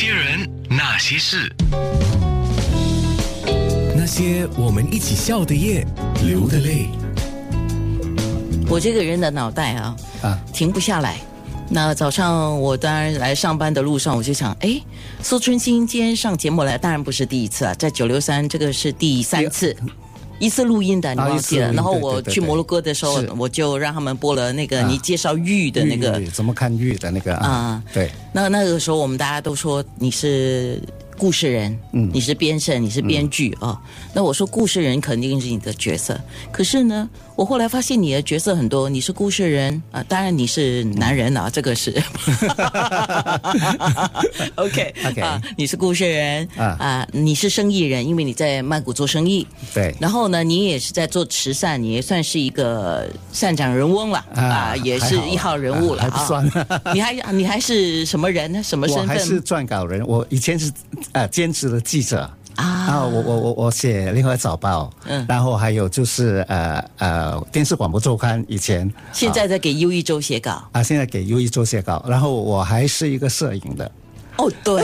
些人，那些事，那些我们一起笑的夜，流的泪。我这个人的脑袋啊，啊停不下来。那早上我当然来上班的路上，我就想，哎，苏春兴今天上节目来，当然不是第一次啊，在九六三这个是第三次。一次录音的，你啊忘记了？然后我去摩洛哥的时候，我就让他们播了那个啊你介绍玉的那个怎么看玉的那个啊啊？对，那那个时候，我们大家都说你是故事人，嗯。你是编审，你是编剧啊、哦。那我说故事人肯定是你的角色，可是呢，我后来发现你的角色很多，你是故事人啊、当然你是男人啊，这个是。OK OK 啊，你是故事人啊。啊你是生意人，因为你在曼谷做生意，对。然后呢，你也是在做慈善，你也算是一个善长人翁了啊啊也是一号人物了啊还不算。你还你还是什么人呢？什么身份？我还是撰稿人，我以前是呃兼职的记者。啊。我我我我写《另外早报》，嗯。嗯，然后还有就是呃呃电视广播周刊，以前。现在在给优一周写稿。啊，现在给优一周写稿，然后我还是一个摄影的，哦，对，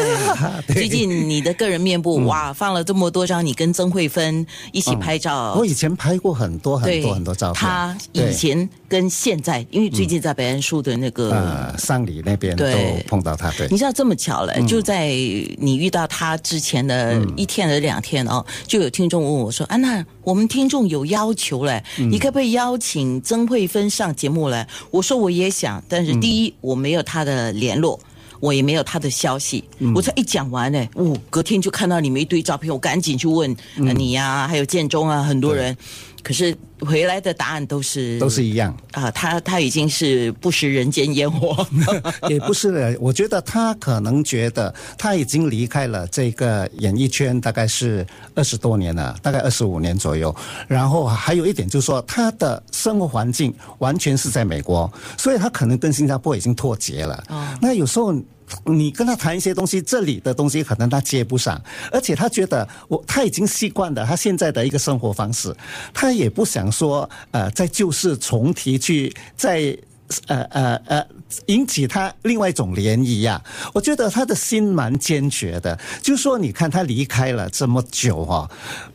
最近你的个人面部、哇，放了这么多张，你跟曾慧芬一起拍照。我以前拍过很多很多很多照片，他以前跟现在，因为最近在北安书的那个。呃丧礼那边都碰到他，对。你知道这么巧了，嗯。就在你遇到他之前的一天还是两天哦，就有听众问我说：“安娜，我们听众有要求嘞，嗯。你可不可以邀请曾慧芬上节目来？”我说我也想，但是第嗯一、我没有她的联络。我也没有他的消息，嗯我才一讲完呢，哦，隔天就看到你们一堆照片，我赶紧去问、呃你呀、还有建中啊，很多人，可是回来的答案都是都是一样。啊，他他已经是不食人间烟火，也不是的，我觉得他可能觉得他已经离开了这个演艺圈，大概是二十多年了，大概二十五年左右。然后还有一点就是说，他的生活环境完全是在美国，所以他可能跟新加坡已经脱节了。那有时候。你跟他谈一些东西，这里的东西可能他接不上，而且他觉得我他已经习惯了他现在的一个生活方式，他也不想说呃再旧事重提去再呃呃呃，引起他另外一种涟漪呀、我觉得他的心蛮坚决的，就是说，你看他离开了这么久哈、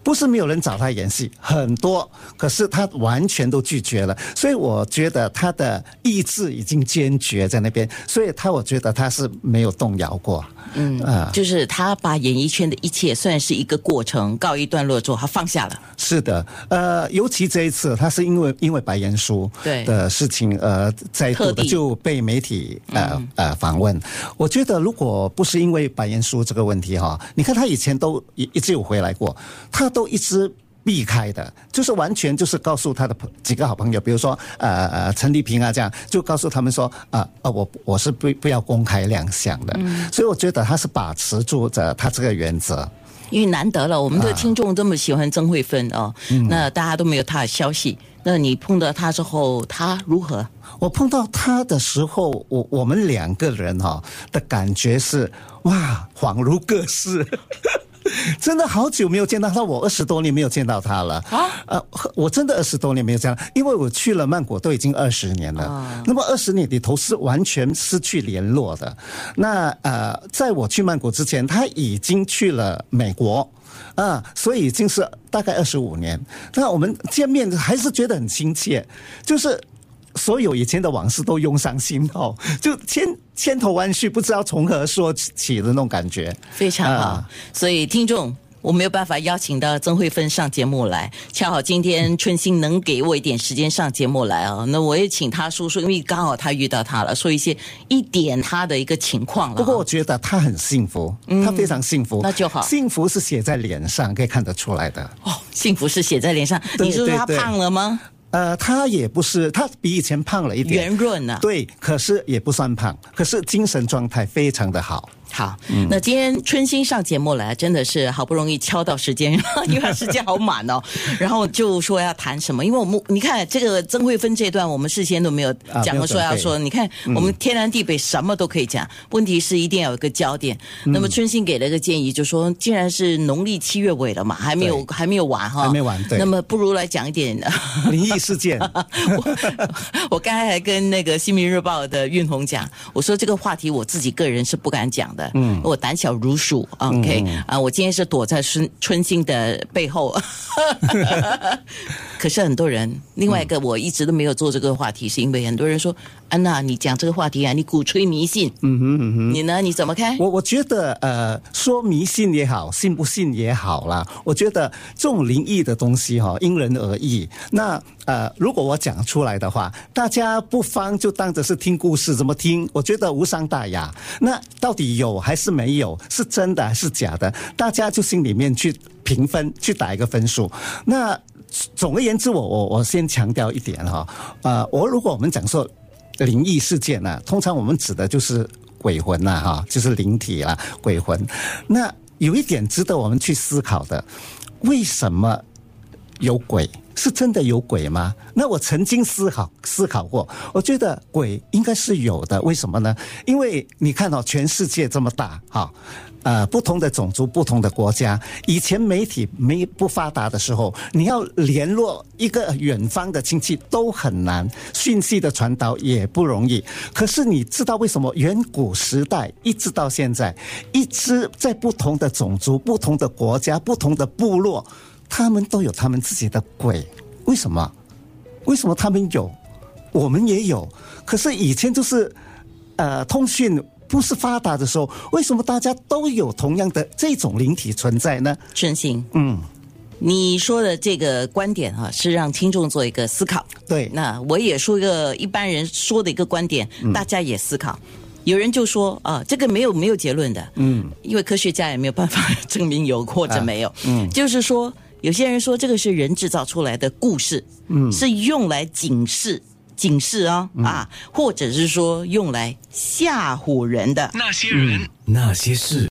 不是没有人找他演戏，很多，可是他完全都拒绝了。所以我觉得他的意志已经坚决在那边，所以他我觉得他是没有动摇过。嗯啊、就是他把演艺圈的一切算是一个过程告一段落之后，他放下了。是的，呃，尤其这一次，他是因为因为白岩书对的事情，呃，再度特地的就被媒体呃、呃访问。我觉得如果不是因为白岩书这个问题哈，你看他以前都一一直有回来过，他都一直。避开的，就是完全就是告诉他的朋几个好朋友，比如说呃呃陈丽萍啊这样，就告诉他们说啊啊、我我是不不要公开亮相的，所以我觉得他是把持住着他这个原则。因为难得了，我们的听众这么喜欢曾慧芬哦，嗯那大家都没有他的消息。那你碰到他之后，他如何？我碰到他的时候，我我们两个人哈、的感觉是哇，恍如隔世。真的好久没有见到他，我二十多年没有见到他了啊呃，我真的二十多年没有见到，因为我去了曼谷都已经二十年了。那么二十年里头是完全失去联络的。那呃，在我去曼谷之前，他已经去了美国。啊，所以已经是大概二十五年。那我们见面还是觉得很亲切，就是所有以前的往事都涌上心头，就千千头万绪，不知道从何说起的那种感觉。非常好。啊所以听众。我没有办法邀请到曾慧芬上节目来，恰好今天春心能给我一点时间上节目来啊，那我也请他说说，因为刚好他遇到他了，说一些一点他的一个情况了啊。不过我觉得他很幸福，他非常幸福，嗯那就好幸福是写在脸上，可以看得出来的。哦，幸福是写在脸上。对你说说他对对胖了吗？呃，他也不是，他比以前胖了一点，圆润啊。对，可是也不算胖，可是精神状态非常的好。好，那今天春心上节目来，真的是好不容易敲到时间，因为他时间好满哦。然后就说要谈什么，因为我们你看这个曾慧芬这段，我们事先都没有啊讲过说要说，你看我们天南地北什么都可以讲，问题是一定要有一个焦点。那么春心给了一个建议，就说既然是农历七月尾了嘛，还没有还没有完哈，还没完对。那么不如来讲一点。灵异事件，我我刚才还跟那个《新民日报》的运红讲，我说这个话题我自己个人是不敢讲的，的，嗯，我胆小如鼠，OK 啊，我今天是躲在春春心的背后，可是很多人，另外一个我一直都没有做这个话题，是因为很多人说安娜，你讲这个话题啊，你鼓吹迷信，嗯哼嗯哼，你呢？你怎么看？我我觉得呃，说迷信也好，信不信也好啦，我觉得这种灵异的东西哈，因人而异。那呃，如果我讲出来的话，大家不妨就当着是听故事，怎么听？我觉得无伤大雅。那到底有还是没有？是真的还是假的？大家就心里面去评分，去打一个分数。那总而言之，我我我先强调一点哈，呃，我如果我们讲说灵异事件呢，通常我们指的就是鬼魂呐，哈，就是灵体啦，鬼魂。那有一点值得我们去思考的，为什么有鬼？是真的有鬼吗？那我曾经思考思考过，我觉得鬼应该是有的。为什么呢？因为你看到全世界这么大，哈，呃，不同的种族、不同的国家，以前媒体没不发达的时候，你要联络一个远方的亲戚都很难，讯息的传导也不容易。可是你知道为什么远古时代一直到现在，一直在不同的种族、不同的国家、不同的部落？他们都有他们自己的鬼，为什么？为什么他们有，我们也有？可是以前就是，呃，通讯不是发达的时候，为什么大家都有同样的这种灵体存在呢？真心，嗯，你说的这个观点啊，是让听众做一个思考。对，那我也说一个一般人说的一个观点，大家也思考。有人就说啊，这个没有没有结论的，嗯，因为科学家也没有办法 证明有或者没有，嗯，就是说。有些人说这个是人制造出来的故事，嗯，是用来警示、警示啊啊，或者是说用来吓唬人的。那些人、那些事。